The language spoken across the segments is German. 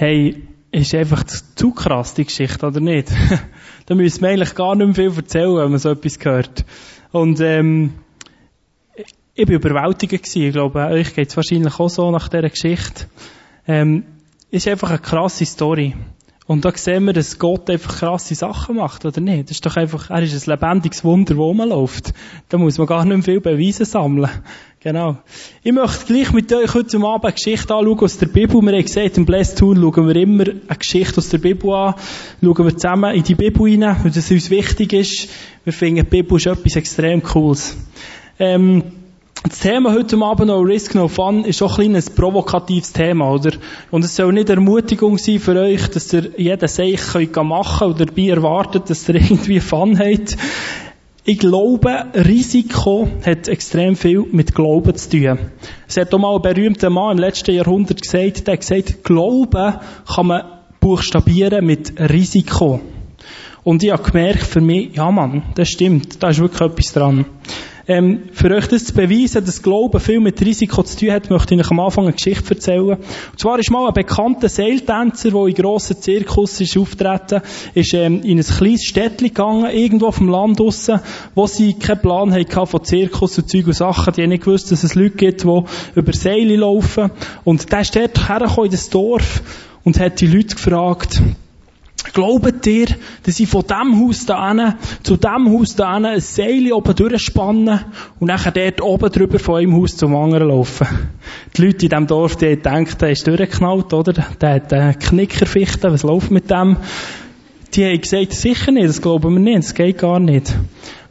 Hey, ist einfach zu krass, die Geschichte, oder nicht? da müssen wir eigentlich gar nicht mehr viel erzählen, wenn man so etwas hört. Und, ähm, ich bin überwältigt gewesen. Ich glaube, euch geht es wahrscheinlich auch so nach dieser Geschichte. Ähm, ist einfach eine krasse Story. Und da sehen wir, dass Gott einfach krasse Sachen macht, oder nicht? Das ist doch einfach, er ist ein lebendiges Wunder, wo man läuft. Da muss man gar nicht mehr viel Beweise sammeln. Genau. Ich möchte gleich mit euch heute Abend eine Geschichte anschauen aus der Bibel. Wir haben gesagt, im Blessed Tour schauen wir immer eine Geschichte aus der Bibel an. Schauen wir zusammen in die Bibel hinein, weil das uns wichtig ist. Wir finden, die Bibel ist etwas extrem Cooles. Ähm, das Thema heute Abend noch Risk No Fun ist auch ein kleines provokatives Thema, oder? Und es soll nicht Ermutigung sein für euch, dass ihr jeden Seich könnt oder dabei erwartet, dass ihr irgendwie Fun habt. Ich glaube, Risiko hat extrem viel mit Glauben zu tun. Es hat auch mal ein berühmter Mann im letzten Jahrhundert gesagt, der hat gesagt, Glauben kann man buchstabieren mit Risiko. Und ich habe gemerkt für mich, ja Mann, das stimmt, da ist wirklich etwas dran. Ähm, für euch das zu beweisen, dass Glauben viel mit Risiko zu tun hat, möchte ich euch am Anfang eine Geschichte erzählen. Und zwar ist mal ein bekannter Seiltänzer, der in grossen Zirkus ist auftreten, ist ähm, in ein kleines Städtchen gegangen, irgendwo auf dem Land draussen, wo sie keinen Plan hatten von Zirkus und Zeug und Sachen. Die haben nicht gewusst, dass es Leute gibt, die über Seile laufen. Und der ist dort hergekommen in das Dorf und hat die Leute gefragt, Glaubt ihr, dass ich von dem Haus da hin, zu dem Haus da hin ein Seil oben durchspannen und nachher dort oben drüber von einem Haus zum anderen laufen? Die Leute in diesem Dorf, die denken, der ist durchgeknallt, oder? Der hat einen Knickerfichte, was läuft mit dem? Die haben gesagt, sicher nicht, das glauben wir nicht, das geht gar nicht.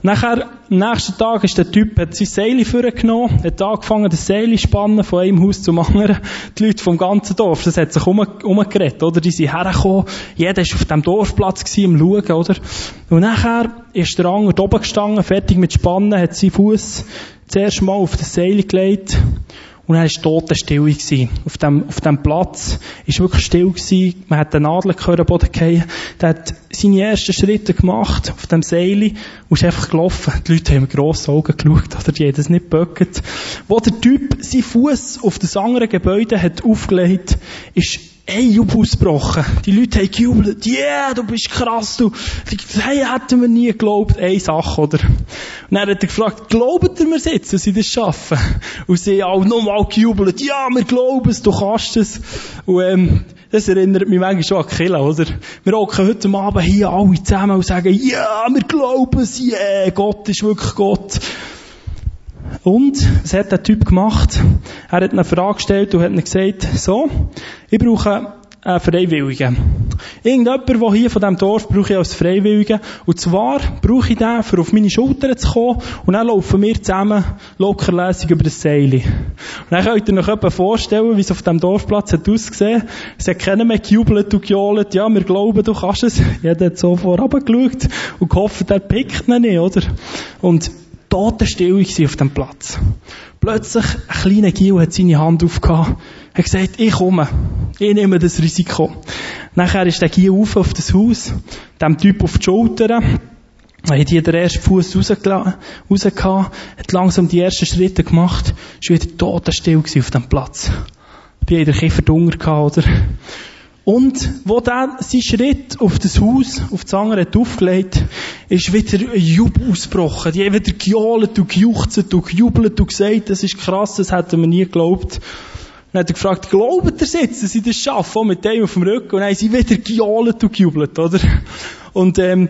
Nachher, am nächsten Tag ist der Typ, hat sein Seil vorgenommen, hat angefangen, das Seil spannen, von einem Haus zum anderen. Die Leute vom ganzen Dorf, das hat sich um, umgeredet, oder? Die sind hergekommen, jeder war auf dem Dorfplatz gewesen, am Schauen, oder? Und nachher ist der andere oben gestanden, fertig mit Spannen, hat seinen Fuß zuerst mal auf das Seil gelegt, und er war totenstill gewesen. Auf dem, auf dem Platz ist wirklich still gewesen. Man hat den Nadelkörper Boden gefallen. Der hat seine ersten Schritte gemacht auf dem Seil und ist einfach gelaufen. Die Leute haben mit grossen Augen geschaut, oder die haben das nicht geböckert. Wo der Typ seinen Fuß auf das andere Gebäude hat aufgelegt, ist Jubel ausgebrochen. Die Leute haben gejubelt. Yeah, du bist krass, du. Hey, hätten wir nie geglaubt. Eine Sache, oder? Und dann hat er gefragt, glaubt ihr mir jetzt, dass sie das schaffen? Und sie haben nochmal gejubelt. Ja, wir glauben es, du kannst es. Und, ähm, das erinnert mich manchmal schon an Killa, oder? Wir hocken heute Abend hier alle zusammen und sagen, ja, wir glauben es, yeah, Gott ist wirklich Gott. Und, was hat der Typ gemacht? Er hat eine Frage gestellt und hat ihm gesagt, so, ich brauche einen Freiwilligen. Irgendjemand, der hier von diesem Dorf brauche ich als Freiwilligen. Und zwar brauche ich den, um auf meine Schultern zu kommen. Und dann laufen wir zusammen lockerlässig über das Seil. Und dann könnt ihr euch vorstellen, wie es auf diesem Dorfplatz hat ausgesehen. Es hat keiner mehr gejubelt und gejohlt. Ja, wir glauben, du kannst es. Jeder hat so vorab geschaut und gehofft, er pickt ihn nicht, oder? Und totenstill auf dem Platz. Plötzlich, ein kleiner Gil hat seine Hand aufgehauen, hat gesagt, ich komme. Ich nehme das Risiko. Nachher ist der Gil auf auf das Haus, dem Typ auf die Schultern, hat hier den ersten Fuß rausgehauen, hat langsam die ersten Schritte gemacht, ist wieder totenstill auf dem Platz. Wie jeder Kiefer Hunger oder? Und wo dann sein Schritt auf das Haus, auf das andere hat aufgelegt, ist wieder ein Jubel ausgebrochen. Die haben wieder gejohlt und gejuchzt und gejubelt und gesagt, das ist krass, das hätten wir nie geglaubt. dann hat er gefragt, glaubt ihr jetzt, dass sie das schaffen, auch mit dem auf dem Rücken? Und dann haben sie wieder gejohlt und gejubelt, oder? Und, ähm,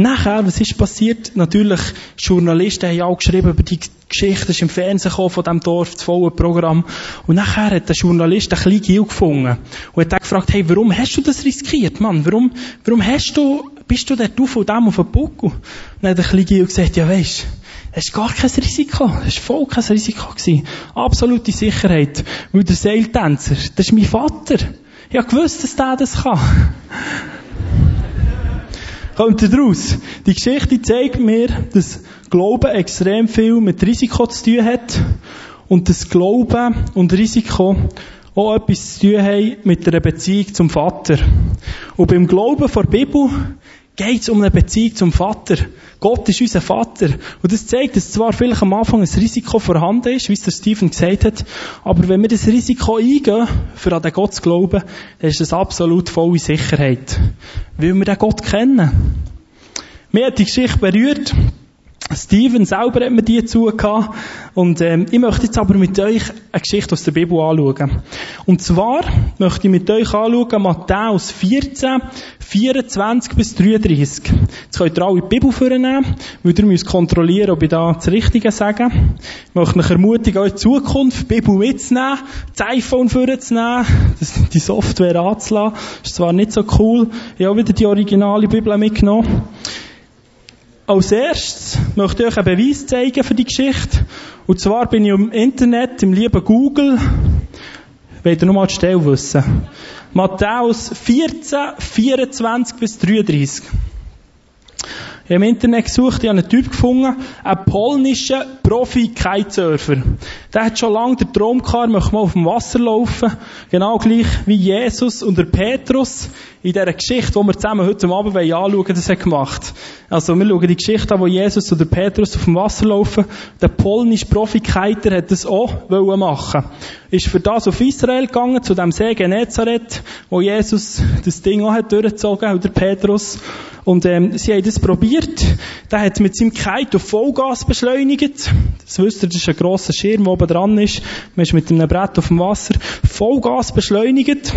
Nachher, was ist passiert? Natürlich, Journalisten haben auch geschrieben über die Geschichte, ist im Fernsehen gekommen von diesem Dorf, das volle Programm. Und nachher hat der Journalist ein kleines Gil gefunden. Und hat dann gefragt, hey, warum hast du das riskiert, Mann? Warum, warum hast du, bist du dort auf und dem auf dem Buckel? Und dann hat der kleine Gil gesagt, ja weisst, es ist gar kein Risiko. Es war voll kein Risiko. Gewesen. Absolute Sicherheit. Weil der Seiltänzer, das ist mein Vater. Ich habe gewusst, dass der das kann kommt daraus? Die Geschichte zeigt mir, dass Glauben extrem viel mit Risiko zu tun hat und dass Glauben und Risiko auch etwas zu tun haben mit einer Beziehung zum Vater. Und beim Glauben vor der Bibel geht es um eine Beziehung zum Vater. Gott ist unser Vater. Und das zeigt, dass zwar vielleicht am Anfang ein Risiko vorhanden ist, wie es der Stephen gesagt hat, aber wenn wir das Risiko eingehen, für an den Gott zu glauben, dann ist das absolut volle Sicherheit. Weil wir den Gott kennen. Mir hat die Geschichte berührt. Steven selber hat mir die zugehabt. Und ähm, ich möchte jetzt aber mit euch eine Geschichte aus der Bibel anschauen. Und zwar möchte ich mit euch anschauen Matthäus 14, 24 bis 33. Jetzt könnt ihr alle die Bibel vornehmen, weil ihr müsst kontrollieren, ob ich da das Richtige sage. Ich möchte euch ermutigen, euch in Zukunft die Bibel mitzunehmen, das iPhone vorzunehmen, die Software anzulassen. Ist zwar nicht so cool. Ich habe wieder die originale Bibel mitgenommen. Als erstes möchte ich euch einen Beweis zeigen für die Geschichte. Und zwar bin ich im Internet, im lieben Google, wollt ihr nochmal die Stelle wissen. Matthäus 14, 24 bis 33. Ich habe im Internet gesucht, ich habe einen Typ gefunden, einen polnischen Profi-Kitesurfer. Der hat schon lange den Traum gehabt, möchte mal auf dem Wasser laufen. Genau gleich wie Jesus und der Petrus in dieser Geschichte, die wir zusammen heute Abend anschauen das hat gemacht. Also, wir schauen die Geschichte an, wo Jesus und der Petrus auf dem Wasser laufen. Der polnische Profi-Kiter hat das auch machen Ist für das auf Israel gegangen, zu dem See Genezareth, wo Jesus das Ding auch hat durchgezogen, oder Petrus. Und ähm, sie haben das probiert. Der hat mit seinem auf Vollgas beschleunigt. Das wisst ihr, das ist ein grosser Schirm, der oben dran ist. Man ist mit einem Brett auf dem Wasser. Vollgas beschleunigt.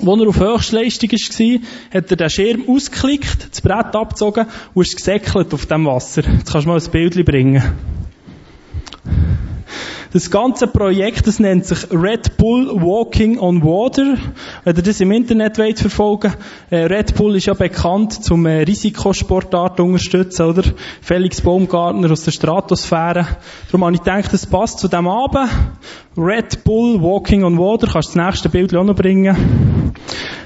Als er auf Höchstleistung war, hat er den Schirm ausgeklickt, das Brett abgezogen und ist gesäckelt auf dem Wasser. Jetzt kannst du mal ein Bild bringen. Das ganze Projekt, das nennt sich Red Bull Walking on Water. Wenn ihr das im Internet wollt verfolgen äh, Red Bull ist ja bekannt zum äh, Risikosportart unterstützen, oder? Felix Baumgartner aus der Stratosphäre. Darum habe ich gedacht, das passt zu dem Abend. Red Bull Walking on Water. Kannst du das nächste Bild auch noch bringen?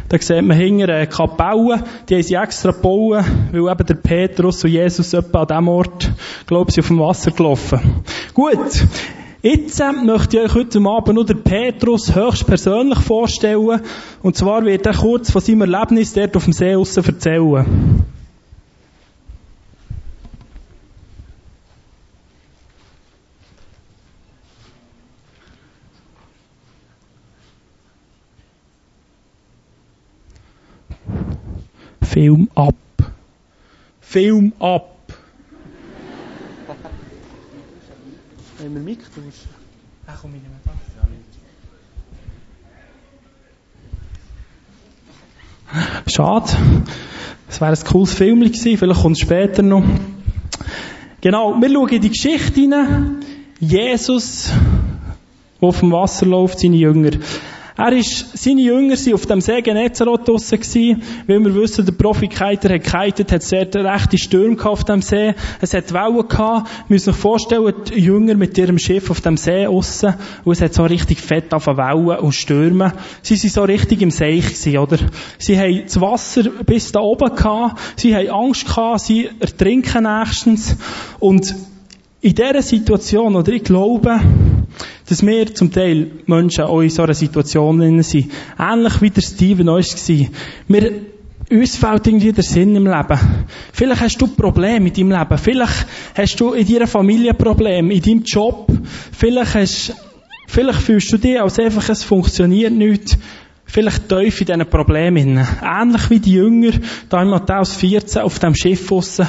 Da sieht man hinter eine Kapelle, die haben sie extra gebaut, weil eben der Petrus und Jesus etwa an diesem Ort, glaube ich, auf dem Wasser gelaufen. Gut. Jetzt möchte ich euch heute Abend nur den Petrus höchstpersönlich vorstellen. Und zwar wird er kurz von seinem Erlebnis dort auf dem See aussen erzählen. Film ab. Film ab. Wenn wir Mic tauschen? Ach komm, ich nehme das. Schade. Es wäre ein cooles Film gewesen, vielleicht kommt es später noch. Genau, wir schauen in die Geschichte hinein. Jesus, der auf dem Wasser läuft, seine Jünger. Er ist, seine Jünger sind auf dem See Genezareth draussen gewesen, weil wir wissen, der Profikiter hat gekitet, hat sehr rechte Stürme auf dem See, es hat Wellen gehabt, wir müssen sich vorstellen, die Jünger mit ihrem Schiff auf dem See draussen, und es hat so richtig fett auf Wellen und Stürme. Sie sind so richtig im Seich gewesen, oder? Sie haben das Wasser bis da oben gehabt, sie haben Angst gehabt, sie ertrinken nächstens, und in dieser Situation, oder? Ich glaube, dass wir zum Teil Menschen auch in so einer Situation sind. Ähnlich wie der Steven auch war. Uns fehlt irgendwie der Sinn im Leben. Vielleicht hast du Probleme in deinem Leben. Vielleicht hast du in deiner Familie Probleme, in deinem Job. Vielleicht hast, vielleicht fühlst du dich als einfach, es funktioniert nicht. Vielleicht tief in diesen Problemen. Ähnlich wie die Jünger, da in Matthäus 14 auf dem Schiff draussen,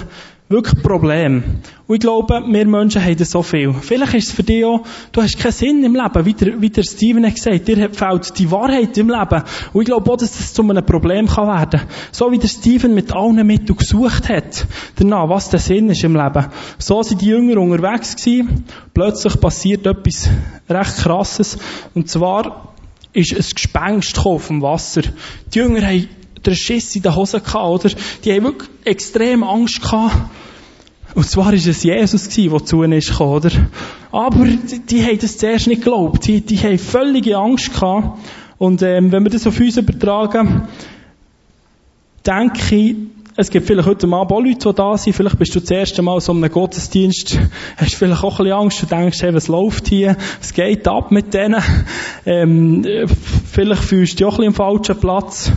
wirklich Problem. Und ich glaube, wir Menschen haben das so viel. Vielleicht ist es für dich auch, du hast keinen Sinn im Leben, wie der, wie der Steven hat gesagt, dir fehlt die Wahrheit im Leben. Und ich glaube auch, dass das zu einem Problem kann werden. So wie der Steven mit allen Mitteln gesucht hat, danach, was der Sinn ist im Leben. So sind die Jünger unterwegs gewesen. Plötzlich passiert etwas recht krasses. Und zwar ist ein Gespenst auf dem Wasser. Die Jünger haben den Schiss in den Hosen gehabt, oder? Die haben wirklich extrem Angst gehabt. Und zwar war es Jesus der zu ihnen gekommen, oder? Aber die, die haben das zuerst nicht geglaubt. Die, die haben völlige Angst gehabt. Und ähm, wenn wir das auf uns übertragen, denke ich, es gibt vielleicht heute Abend auch Leute, die da sind. Vielleicht bist du das erste Mal so einem Gottesdienst, hast vielleicht auch ein bisschen Angst und denkst, hey, was läuft hier? Es geht ab mit denen. Ähm, vielleicht fühlst du dich auch ein bisschen am falschen Platz.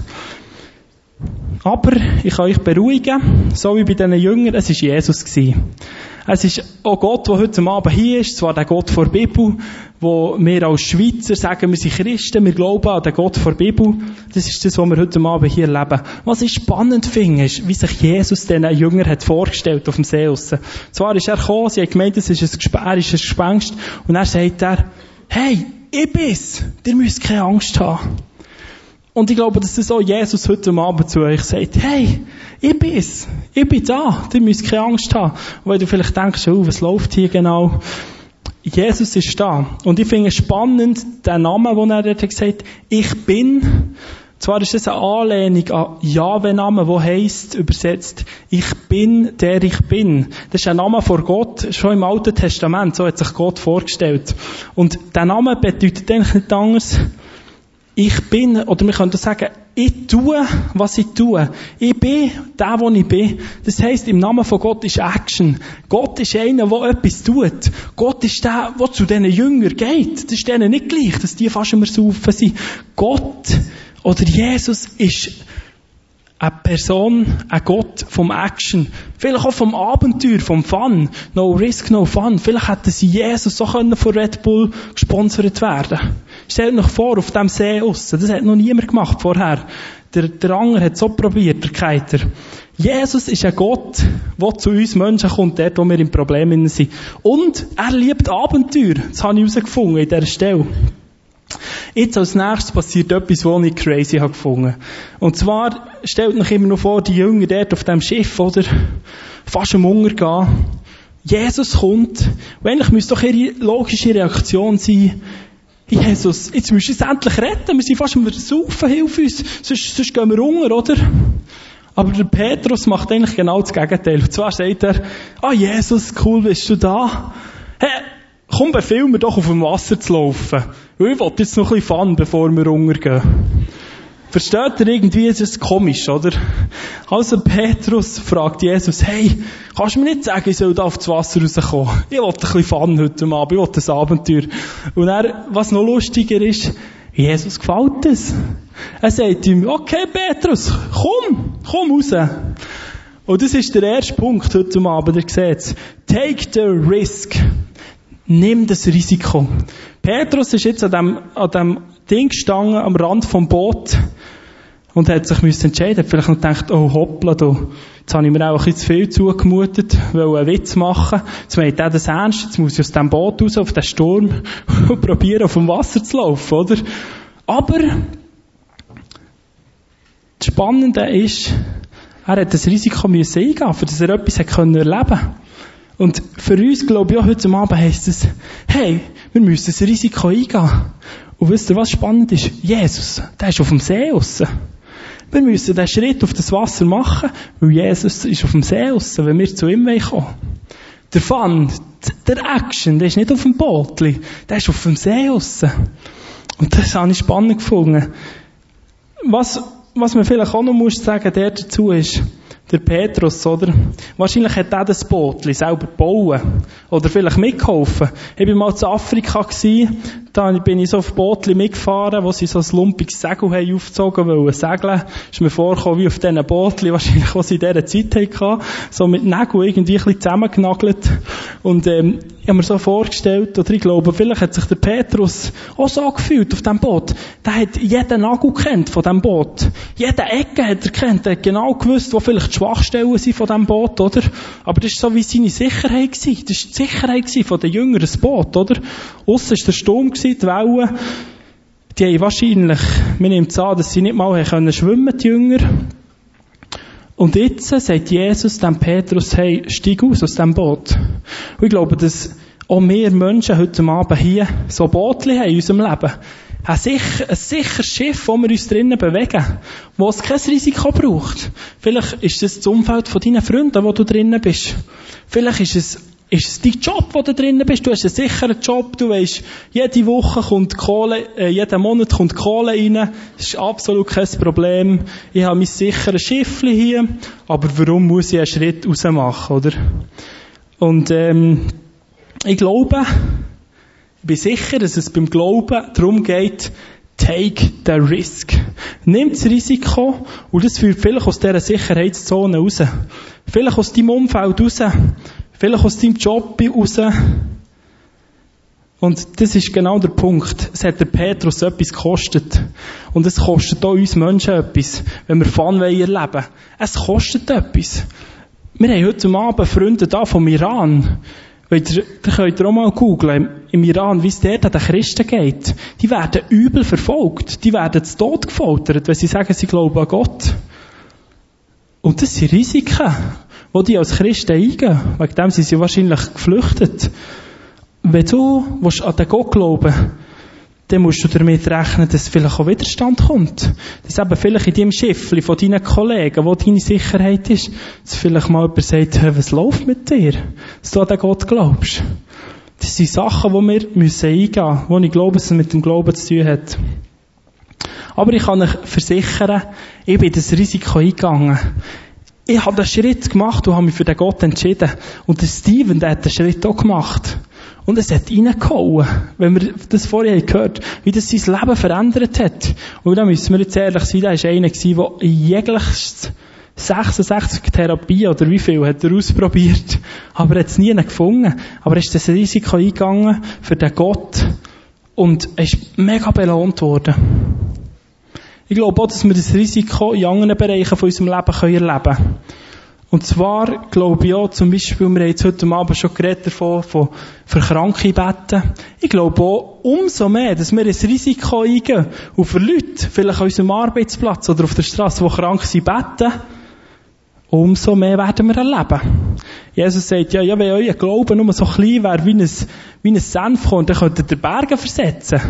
Aber ich kann euch beruhigen, so wie bei diesen Jüngern, es ist Jesus. Es ist auch Gott, der heute Abend hier ist, zwar der Gott vor der Bibel, wo wir als Schweizer sagen, wir sind Christen, wir glauben an den Gott vor der Bibel. Das ist das, was wir heute Abend hier leben. Was ich spannend finde, ist, wie sich Jesus diesen Jüngern hat vorgestellt auf dem See raus. Zwar ist er gekommen, sie haben gemeint, es ist ein, ein Gespenst, und er sagt er, hey, ich bin's, ihr müsst keine Angst haben. Und ich glaube, dass das auch Jesus heute Abend zu euch sagt, hey, ich bin's, ich bin da, ihr müsst keine Angst haben. Wenn du vielleicht denkst, oh, was läuft hier genau? Jesus ist da. Und ich finde es spannend, den Namen, den er hat gesagt ich bin. Zwar ist das eine Anlehnung an Jahwe-Namen, wo heißt übersetzt, ich bin, der ich bin. Das ist ein Name vor Gott, schon im Alten Testament, so hat sich Gott vorgestellt. Und der Name bedeutet eigentlich nicht anders, ich bin, oder wir können sagen, ich tue, was ich tue. Ich bin der, wo ich bin. Das heisst, im Namen von Gott ist Action. Gott ist einer, der etwas tut. Gott ist der, der zu diesen Jüngern geht. Das ist denen nicht gleich, dass die fast immer saufen sind. Gott oder Jesus ist eine Person, ein Gott vom Action. Vielleicht auch vom Abenteuer, vom Fun. No risk, no fun. Vielleicht hätten sie Jesus so können von Red Bull gesponsert werden Stellt euch vor, auf dem See aussen. Das hat noch niemand gemacht vorher. Der, der Anger hat so probiert, der Keiter. Jesus ist ein Gott, der zu uns Menschen kommt, dort, wo wir in Problemen sind. Und er liebt Abenteuer. Das habe ich herausgefunden in dieser Stelle. Jetzt als nächstes passiert etwas, was ich crazy habe gefunden. Und zwar, stellt euch immer noch vor, die Jünger dort auf dem Schiff, oder? Fast am Hunger gehen. Jesus kommt. Und eigentlich müsste doch ihre logische Reaktion sein, Jesus, jetzt müsst du uns endlich retten. Wir sind fast am Versaufen, hilf uns. Sonst, sonst gehen wir unter, oder? Aber der Petrus macht eigentlich genau das Gegenteil. Und zwar sagt er, ah, Jesus, cool, bist du da? Hey, komm, befehl mir doch auf dem Wasser zu laufen. Weil ich will jetzt noch ein bisschen Fun, bevor wir runtergehen. Versteht ihr irgendwie, es ist komisch, oder? Also Petrus fragt Jesus, hey, kannst du mir nicht sagen, ich soll da auf das Wasser rauskommen? Ich will ein bisschen Fun heute Abend, ich will ein Abenteuer. Und er, was noch lustiger ist, Jesus gefällt es. Er sagt ihm, okay Petrus, komm, komm raus. Und das ist der erste Punkt heute Abend, ihr seht Take the risk. Nimm das Risiko. Petrus ist jetzt an dem, an dem Ding gestanden, am Rand vom Boot, und hat sich müssen entscheiden, hat vielleicht noch gedacht, oh hoppla, du, jetzt habe ich mir auch ein bisschen zu viel zugemutet, will einen Witz machen, jetzt meint er das ernst, jetzt muss ich aus dem Boot raus, auf den Sturm, und probieren, auf dem Wasser zu laufen, oder? Aber, das Spannende ist, er hat das Risiko müssen eingehen, für dass er etwas erleben Und für uns, glaube ich, auch heute Abend heisst es, hey, wir müssen das Risiko eingehen. Und wisst ihr, was spannend ist? Jesus, der ist auf dem See raus. Wir müssen den Schritt auf das Wasser machen, weil Jesus ist auf dem See raus, wenn wir zu ihm kommen Der Fun, der Action, der ist nicht auf dem Boot, der ist auf dem See raus. Und das habe ich spannend gefunden. Was, was man vielleicht auch noch muss sagen, der dazu ist, der Petrus, oder? Wahrscheinlich hat er das Boot selber bauen. Oder vielleicht mitgeholfen. Ich war mal zu Afrika gewesen, da bin ich so auf Bootli mitgefahren, wo sie so ein lumpiges Segel haben aufgezogen wollen segeln. Ist mir vorgekommen wie auf diesen Bootli, wahrscheinlich, was sie in dieser Zeit hatten. So mit Nägeln irgendwie ein bisschen zusammengenagelt. Und, ähm, ich habe mir so vorgestellt, oder ich glaube, vielleicht hat sich der Petrus auch so gefühlt auf diesem Boot. Der hat jeden Nagel kennt von diesem Boot. Jede Ecke hat er kennt. Er hat genau gewusst, wo vielleicht die Schwachstellen sind von diesem Boot, oder? Aber das war so wie seine Sicherheit gewesen. Das war die Sicherheit von den Jüngeren, das Boot, oder? Aussen war der Sturm gewesen, die Wellen. Die haben wahrscheinlich, man nimmt an, dass sie nicht mal können schwimmen, die Jünger. Und jetzt sagt Jesus dem Petrus, hey, steig aus aus dem Boot. Und ich glaube, dass auch wir Menschen heute Abend hier so Bootli haben in unserem Leben. Ein, sicher, ein sicheres Schiff, wo wir uns drinnen bewegen, wo es kein Risiko braucht. Vielleicht ist es das Umfeld von deinen Freunden, wo du drinnen bist. Vielleicht ist es ist es dein Job, wo du drinnen bist. Du hast einen sicheren Job. Du weißt, jede Woche kommt Kohle, äh, jeden Monat kommt Kohle rein. Das ist absolut kein Problem. Ich habe mein sicheres Schiffchen hier. Aber warum muss ich einen Schritt raus machen, oder? Und, ähm, ich glaube, ich bin sicher, dass es beim Glauben darum geht, Take the risk. Nimm das Risiko und das führt vielleicht aus dieser Sicherheitszone raus. Vielleicht aus deinem Umfeld raus. Vielleicht aus deinem Job raus. Und das ist genau der Punkt. Es hat der Petrus etwas gekostet. Und es kostet auch uns Menschen etwas, wenn wir Fun erleben. Es kostet etwas. Wir haben heute Abend Freunde da vom Iran. Weil ihr, da könnt ihr auch mal googlen, im Iran, wie es dort an den Christen geht. Die werden übel verfolgt. Die werden zu Tod gefoltert, wenn sie sagen, sie glauben an Gott. Und das sind Risiken, die die als Christen eingehen. Wegen dem sind sie wahrscheinlich geflüchtet. Wenn du an den Gott glauben dann musst du damit rechnen, dass vielleicht auch Widerstand kommt. Dass eben vielleicht in deinem Schiffli von deinen Kollegen, wo deine Sicherheit ist, dass vielleicht mal jemand sagt, hey, was läuft mit dir? Dass du an den Gott glaubst. Das sind Sachen, die wir müssen eingehen müssen, wo ich glaube, dass es mit dem Glauben zu tun hat. Aber ich kann euch versichern, ich bin das Risiko eingegangen. Ich habe den Schritt gemacht und habe mich für den Gott entschieden. Und der Steven, der hat den Schritt auch gemacht. Und es hat reingehauen, wenn wir das vorher gehört wie das sein Leben verändert hat. Und da müssen wir jetzt ehrlich sein, da war einer der jegliches 66 Therapie oder wie viel hat er ausprobiert, aber er hat es nie gefunden. Aber er ist das Risiko eingegangen für den Gott und er ist mega belohnt worden. Ich glaube auch, dass wir das Risiko in anderen Bereichen von unserem Leben erleben können. Und zwar glaube ich auch, zum Beispiel, wir haben jetzt heute Abend schon geredet davon, von, für kranke Betten. Ich glaube auch, umso mehr, dass wir ein Risiko eingehen und für Leute, vielleicht an unserem Arbeitsplatz oder auf der Straße, die krank sind, beten, umso mehr werden wir erleben. Jesus sagt, ja, ja, wenn euer Glaube nur so klein wäre wie ein, wie ein Senfkorn, dann könntet ihr Berge versetzen.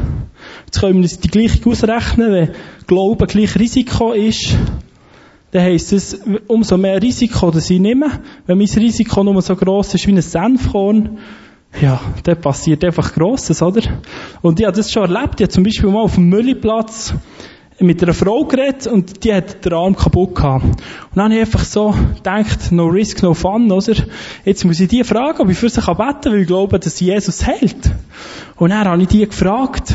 Jetzt können wir uns die gleiche ausrechnen, wenn Glaube gleich Risiko ist, dann heisst es, umso mehr Risiko, das ich nehme. Wenn mein Risiko nur so gross ist wie ein Senfkorn, ja, dann passiert einfach Grosses, oder? Und ich habe das schon erlebt. Ich habe zum Beispiel mal auf dem Müllplatz mit einer Frau geredet und die hat den Arm kaputt gehabt. Und dann habe ich einfach so gedacht, no risk, no fun, oder? Jetzt muss ich die fragen, ob ich für sie beten kann, weil ich glaube, dass Jesus heilt. Und dann habe ich die gefragt,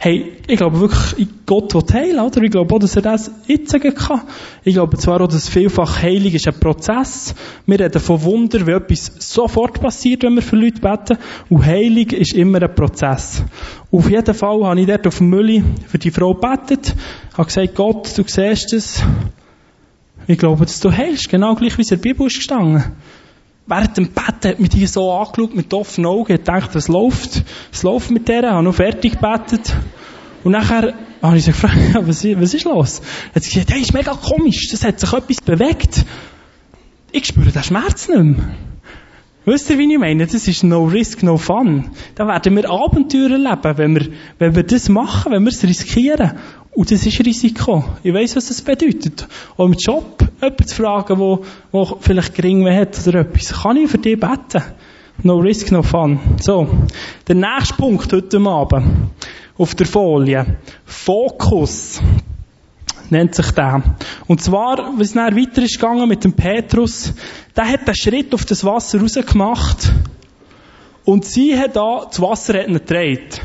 hey, ich glaube wirklich, Gott will heilen, oder? Ich glaube auch, dass er das jetzt sagen kann. Ich glaube zwar auch, dass vielfach Heilung ist ein Prozess. Wir reden von Wunder, wie etwas sofort passiert, wenn wir für Leute beten. Und Heilung ist immer ein Prozess. Auf jeden Fall habe ich dort auf dem Mülli für die Frau gebetet, habe gesagt, Gott, du siehst es. Ich glaube, dass du heilst, genau gleich wie es in der Bibel ist gestanden während dem Betten hat mich die so angeschaut mit offenen Augen, hat gedacht, was läuft, was läuft mit der, habe noch fertig gebetet. Und nachher habe ich sie gefragt, was, was ist los? Hat sie gesagt, hey, ist mega komisch, das hat sich etwas bewegt. Ich spüre den Schmerz nicht mehr. Wisst ihr, wie ich meine? Das ist no risk, no fun. Da werden wir Abenteuer erleben, wenn wir, wenn wir das machen, wenn wir es riskieren. Und das ist Risiko. Ich weiss, was das bedeutet. Auch im Job jemanden zu fragen, wo, wo vielleicht gering hat oder etwas. Kann ich für dich beten? No risk, no fun. So. Der nächste Punkt heute Abend. Auf der Folie. Fokus. Nennt sich der. Und zwar, es dann weiter ist gegangen mit dem Petrus, der hat den Schritt auf das Wasser rausgemacht. Und sie hat da das Wasser hat gedreht.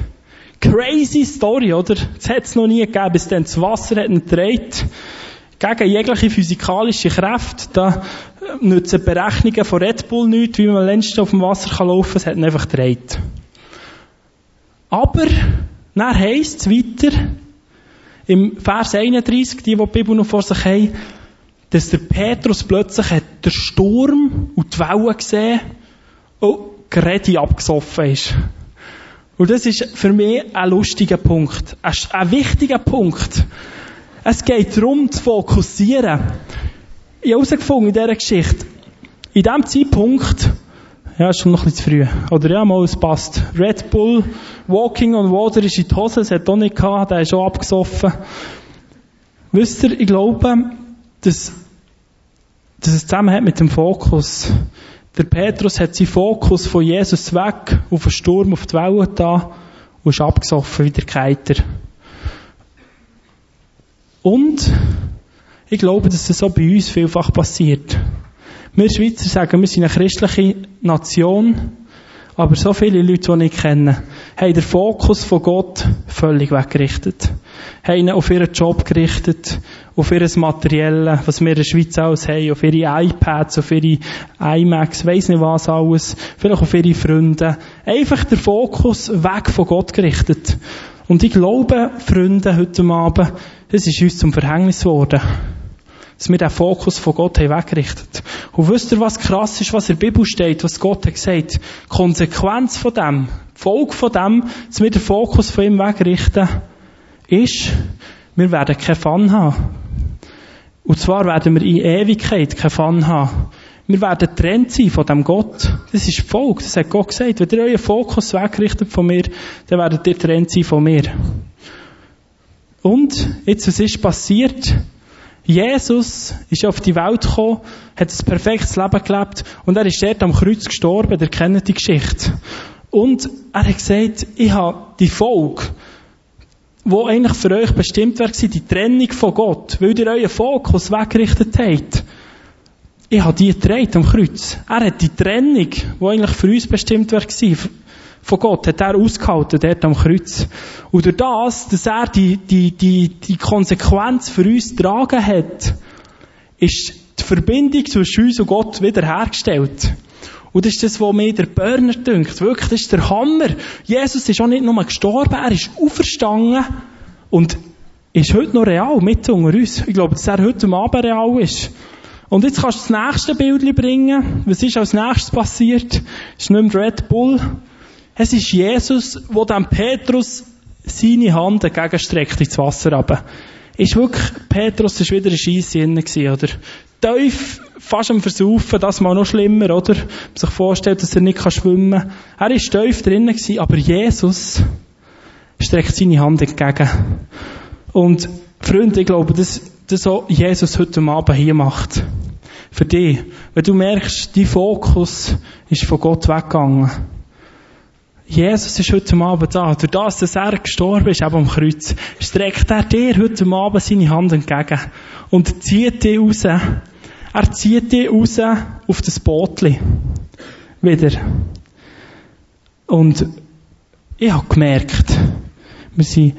Crazy Story, oder? Das hat es noch nie gegeben, bis dann das Wasser hat ihn gedreht. Gegen jegliche physikalische Kräfte, da nützen Berechnungen von Red Bull nichts, wie man längst auf dem Wasser laufen kann, es hat ihn einfach gedreht. Aber, dann heisst es weiter, im Vers 31, die, die die Bibel noch vor sich haben, dass der Petrus plötzlich hat den Sturm und die Wellen gesehen und gerade abgesoffen ist. Und das ist für mich ein lustiger Punkt. Ein wichtiger Punkt. Es geht darum, zu fokussieren. Ich habe herausgefunden in dieser Geschichte, in diesem Zeitpunkt, ja, ist schon noch ein bisschen zu früh. Oder ja, mal, es passt. Red Bull, Walking on Water ist in die Hose, es hat auch nicht gehabt, der ist schon abgesoffen. Wisst ihr, ich glaube, dass, dass es zusammenhängt mit dem Fokus. Der Petrus hat seinen Fokus von Jesus weg auf den Sturm, auf die Wellen da und ist abgesoffen wie der Keiter. Und ich glaube, dass das auch bei uns vielfach passiert. Wir Schweizer sagen, wir sind eine christliche Nation, aber so viele Leute, die ich kenne, haben den Fokus von Gott völlig weggerichtet. Haben auf ihren Job gerichtet, auf ihr Materielle, was wir in der Schweiz alles haben, auf ihre iPads, auf ihre iMacs, weiss nicht was alles, vielleicht auf ihre Freunde. Einfach der Fokus weg von Gott gerichtet. Und ich glaube, Freunde, heute Abend, es ist uns zum Verhängnis geworden. Dass wir den Fokus von Gott haben weggerichtet. Und wisst ihr, was krass ist, was in der Bibel steht, was Gott hat gesagt? Die Konsequenz von dem, die Folge von dem, dass wir den Fokus von ihm wegrichten, ist, wir werden keinen Fun haben. Und zwar werden wir in Ewigkeit keinen Fun haben. Wir werden getrennt sein von dem Gott. Das ist Folge. Das hat Gott gesagt. Wenn ihr euren Fokus wegrichtet von mir, dann werdet ihr getrennt sein von mir. Und, jetzt, was ist passiert? Jesus ist auf die Welt gekommen, hat ein perfektes Leben gelebt und er ist dort am Kreuz gestorben, der kennt die Geschichte. Und er hat gesagt, ich habe die Folge, wo eigentlich für euch bestimmt wäre, die Trennung von Gott, weil ihr euren Fokus weggerichtet habt. Ich habe die getragen am Kreuz. Er hat die Trennung, die eigentlich für uns bestimmt wäre, von Gott, hat er ausgehalten, dort am Kreuz. Und durch das, dass er die, die, die, die Konsequenz für uns getragen hat, ist die Verbindung zwischen uns und Gott wiederhergestellt. Und das ist das, was mir der Burner dünkt. Wirklich, das ist der Hammer. Jesus ist auch nicht nur gestorben, er ist auferstanden und ist heute noch real, mit unter uns. Ich glaube, dass er heute Abend real ist. Und jetzt kannst du das nächste Bild bringen. Was ist als nächstes passiert? Es ist nicht mehr Red Bull. Es ist Jesus, wo dem Petrus seine Hand entgegenstreckt ins Wasser runter. Ist wirklich, Petrus ist wieder ein Scheisse gewesen, oder? Teuf, fast am Versaufen, das mal noch schlimmer, oder? Man sich vorstellt, dass er nicht schwimmen kann. Er ist tief drinnen gewesen, aber Jesus streckt seine Hand entgegen. Und, Freunde, ich glaube, das, das auch Jesus heute Abend hier macht. Für dich. Wenn du merkst, dein Fokus ist von Gott weggegangen. Jesus ist heute Abend da. Durch das, dass er gestorben ist, eben am Kreuz, streckt er dir heute Abend seine Hand entgegen und zieht dich raus. Er zieht dich raus auf das Bootli. Wieder. Und ich habe gemerkt, wir sind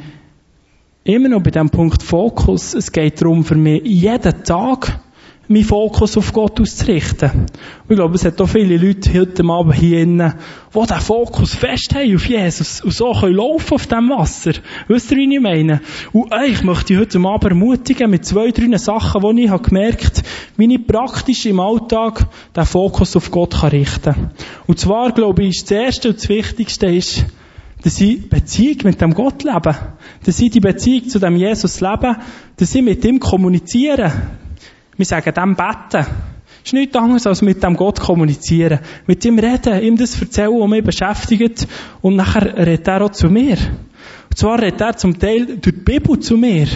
immer noch bei dem Punkt Fokus. Es geht darum, für mich jeden Tag meinen Fokus auf Gott auszurichten. Und ich glaube, es hat auch viele Leute heute Abend hier innen, die diesen Fokus fest haben auf Jesus und so können laufen auf dem Wasser. Wisst ihr, wie ich meine? Und ich möchte heute Abend ermutigen mit zwei, drei Sachen, die ich habe gemerkt wie ich praktisch im Alltag den Fokus auf Gott richten kann. Und zwar, glaube ich, ist das Erste und das Wichtigste ist, dass ich Beziehung mit dem Gott lebe. Dass ich die Beziehung zu dem Jesus lebe. Dass ich mit ihm kommuniziere. Wir sagen dem beten. Ist nichts anderes, als mit dem Gott kommunizieren. Mit ihm reden, ihm das erzählen, was mich beschäftigt. Und nachher redet er auch zu mir. Und zwar redet er zum Teil durch die Bibel zu mir.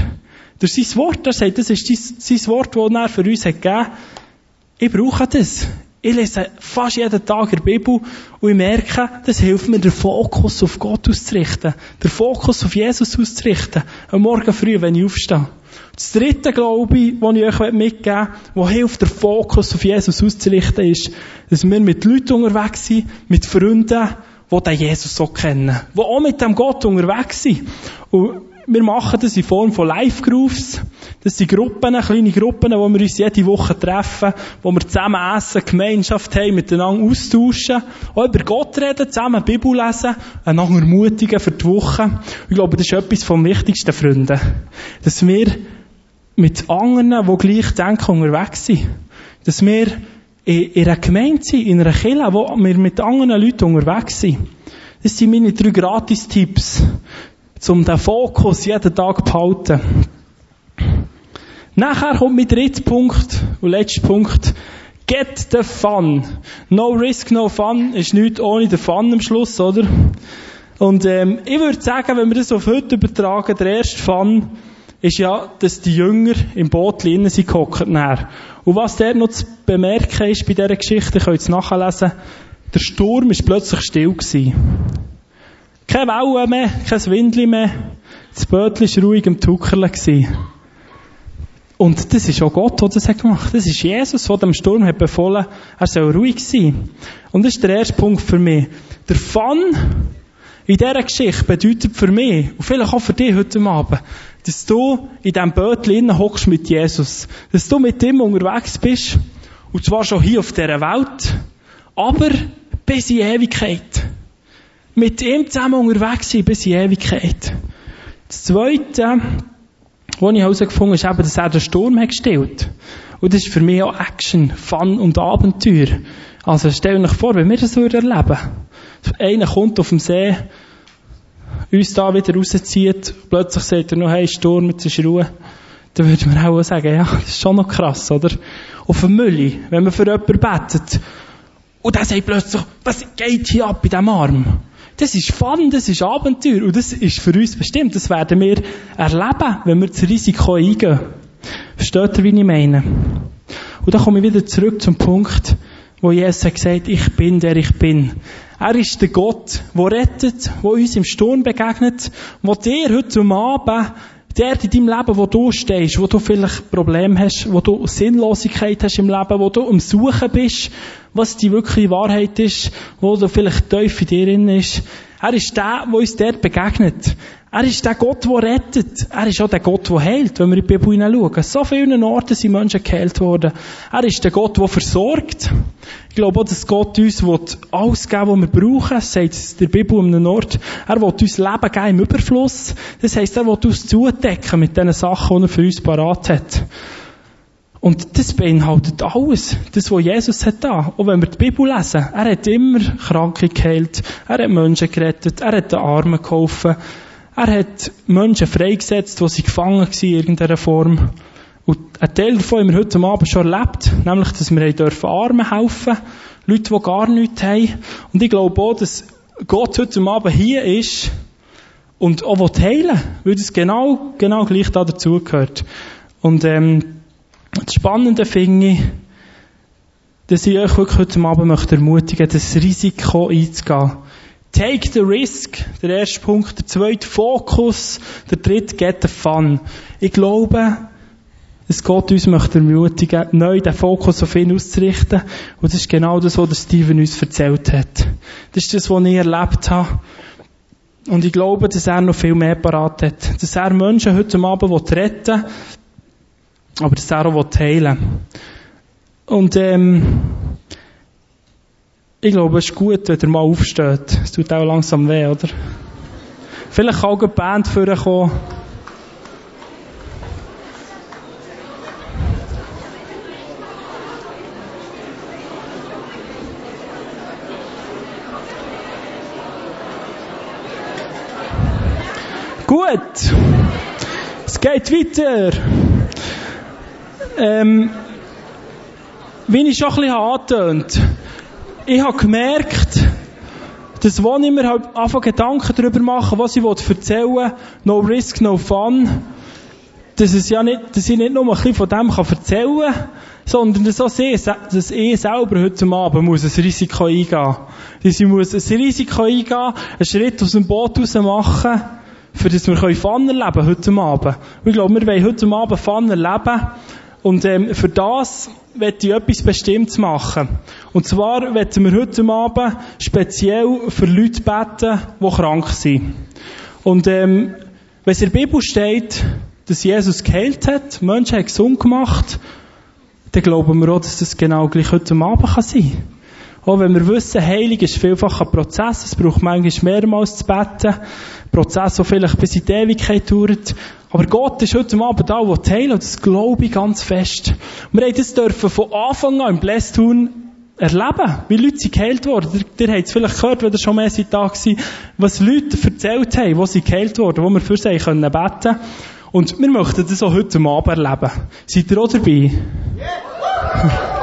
Durch sein Wort. Er sagt, das ist sein Wort, das er für uns hat gegeben. Ich brauche das. Ich lese fast jeden Tag in der Bibel und ich merke, das hilft mir, den Fokus auf Gott auszurichten. Den Fokus auf Jesus auszurichten. Am Morgen früh, wenn ich aufstehe. Das dritte, glaube was ich euch mitgeben möchte, was hilft, den Fokus auf Jesus auszurichten, ist, dass wir mit Leuten unterwegs sind, mit Freunden, die den Jesus so kennen. Die auch mit dem Gott unterwegs sind. Und wir machen das in Form von Live-Grooves. Das sind Gruppen, kleine Gruppen, wo wir uns jede Woche treffen, wo wir zusammen essen, Gemeinschaft haben, miteinander austauschen, auch über Gott reden, zusammen Bibel lesen, einander ermutigen für die Woche. Ich glaube, das ist etwas vom Wichtigsten, Freunde. Dass wir mit anderen, die gleich denken, unterwegs sind. Dass wir in einer Gemeinde sind, in einer Kirche, wo wir mit anderen Leuten unterwegs sind. Das sind meine drei Gratis-Tipps um den Fokus jeden Tag zu behalten. Nachher kommt mein dritter Punkt und letzter Punkt. Get the fun. No risk, no fun ist nichts ohne den Fun am Schluss, oder? Und ähm, ich würde sagen, wenn wir das auf heute übertragen, der erste Fun ist ja, dass die Jünger im Boot drinnen sind gehockt Und was der noch zu bemerken ist bei dieser Geschichte, könnt ihr es nachlesen, der Sturm ist plötzlich still gewesen. Keine Wellen mehr, kein Windli mehr. Das Bötchen war ruhig im Tuckerle. Und das ist auch Gott, der das gemacht hat. Das ist Jesus, der dem Sturm hat befohlen, er soll ruhig sein. Und das ist der erste Punkt für mich. Der Fun in dieser Geschichte bedeutet für mich, und vielleicht auch für dich heute Abend, dass du in diesem Bötchen hockst mit Jesus. Dass du mit ihm unterwegs bist. Und zwar schon hier auf dieser Welt. Aber bis in Ewigkeit. Mit ihm zusammen unterwegs sein bis in Ewigkeit. Das Zweite, was ich herausgefunden habe, ist eben, dass er den Sturm hat gestellt. Und das ist für mich auch Action, Fun und Abenteuer. Also stell euch vor, wenn wir das erleben würden. Einer kommt auf dem See, uns da wieder rauszieht, plötzlich sagt er noch, hey, Sturm, jetzt ist Ruhe. Dann würde man auch sagen, ja, das ist schon noch krass, oder? Auf dem Mülli, wenn man für jemanden betet. Und dann sagt plötzlich, was geht hier ab in diesem Arm? Das ist Fun, das ist Abenteuer. Und das ist für uns bestimmt. Das werden wir erleben, wenn wir das Risiko eingehen. Versteht ihr, wie ich meine? Und dann komme ich wieder zurück zum Punkt, wo Jesus hat gesagt, ich bin der ich bin. Er ist der Gott, der rettet, der uns im Sturm begegnet, der dir heute Abend der in deinem Leben, wo du stehst, wo du vielleicht Probleme hast, wo du Sinnlosigkeit hast im Leben, wo du am Suchen bist, was die wirkliche Wahrheit ist, wo du vielleicht tief in dir drin ist. Er ist der, der uns dort begegnet. Er ist der Gott, der rettet. Er ist auch der Gott, der heilt, wenn wir in die Bibel hineinschauen. So vielen Orten sind Menschen geheilt worden. Er ist der Gott, der versorgt. Ich glaube auch, dass Gott uns alles geben was wir brauchen. Das sagt der Bibel um den Ort. Er will uns Leben geben im Überfluss. Das heisst, er will uns zudecken mit den Sachen, die er für uns parat hat. Und das beinhaltet alles. Das, was Jesus hat da. Auch wenn wir die Bibel lesen. Er hat immer Kranke geheilt. Er hat Menschen gerettet. Er hat den Armen geholfen. Er hat Menschen freigesetzt, die sie gefangen waren in irgendeiner Form. Und ein Teil davon haben wir heute Abend schon erlebt, nämlich, dass wir dürfen Armen helfen, Leute, die gar nichts haben. Und ich glaube auch, dass Gott heute Abend hier ist und auch heilen will, weil das genau, genau gleich da dazugehört. Und ähm, das Spannende finde ich, dass ich euch wirklich heute Abend möchte ermutigen, das Risiko einzugehen. Take the risk, der erste Punkt. Der zweite, Fokus. Der dritte, get the fun. Ich glaube, dass Gott uns möchte ermutigen, neu den Fokus auf ihn auszurichten. Und das ist genau das, was Steven uns erzählt hat. Das ist das, was ich erlebt habe. Und ich glaube, dass er noch viel mehr parat hat. Dass er Menschen heute Abend retten will, aber dass er auch heilen will. Und, ähm, ich glaube, es ist gut, wenn er mal aufsteht. Es tut auch langsam weh, oder? Vielleicht kann auch eine Band vorkommen. Gut. Es geht weiter. Ähm, wie ich schon ein bisschen angetönt habe, ich habe gemerkt, dass wenn ich mir halt einfach Gedanken darüber mache, was ich erzählen will, no risk, no fun, dass, es ja nicht, dass ich nicht nur ein bisschen von dem kann erzählen kann, sondern dass, auch sie, dass ich selber heute Abend muss ein Risiko eingehen Dass ich muss ein Risiko eingehen, einen Schritt aus dem Boot raus machen, für das wir Fun erleben können heute Abend. Und ich glaube, wir wollen heute Abend Fun erleben. Und ähm, für das möchte ich etwas Bestimmtes machen. Und zwar werden wir heute Abend speziell für Leute beten, die krank sind. Und ähm, wenn es in der Bibel steht, dass Jesus geheilt hat, Menschen haben gesund gemacht, dann glauben wir auch, dass das genau gleich heute Abend sein kann. Auch wenn wir wissen, Heilung ist vielfach ein Prozess, es braucht manchmal mehrmals zu beten, ein Prozess, der vielleicht bis in die Ewigkeit dauert. Aber Gott ist heute Abend da, der heilen, und das glaube ich ganz fest. Wir haben das dürfen von Anfang an im Blästun erleben, wie Leute sind geheilt wurden. Ihr, ihr habt es vielleicht gehört, wenn ihr schon mehr seid da gewesen, was Leute erzählt haben, wo sie geheilt wurden, wo wir für sie beten können. Und wir möchten das auch heute Abend erleben. Seid ihr auch dabei? Yeah.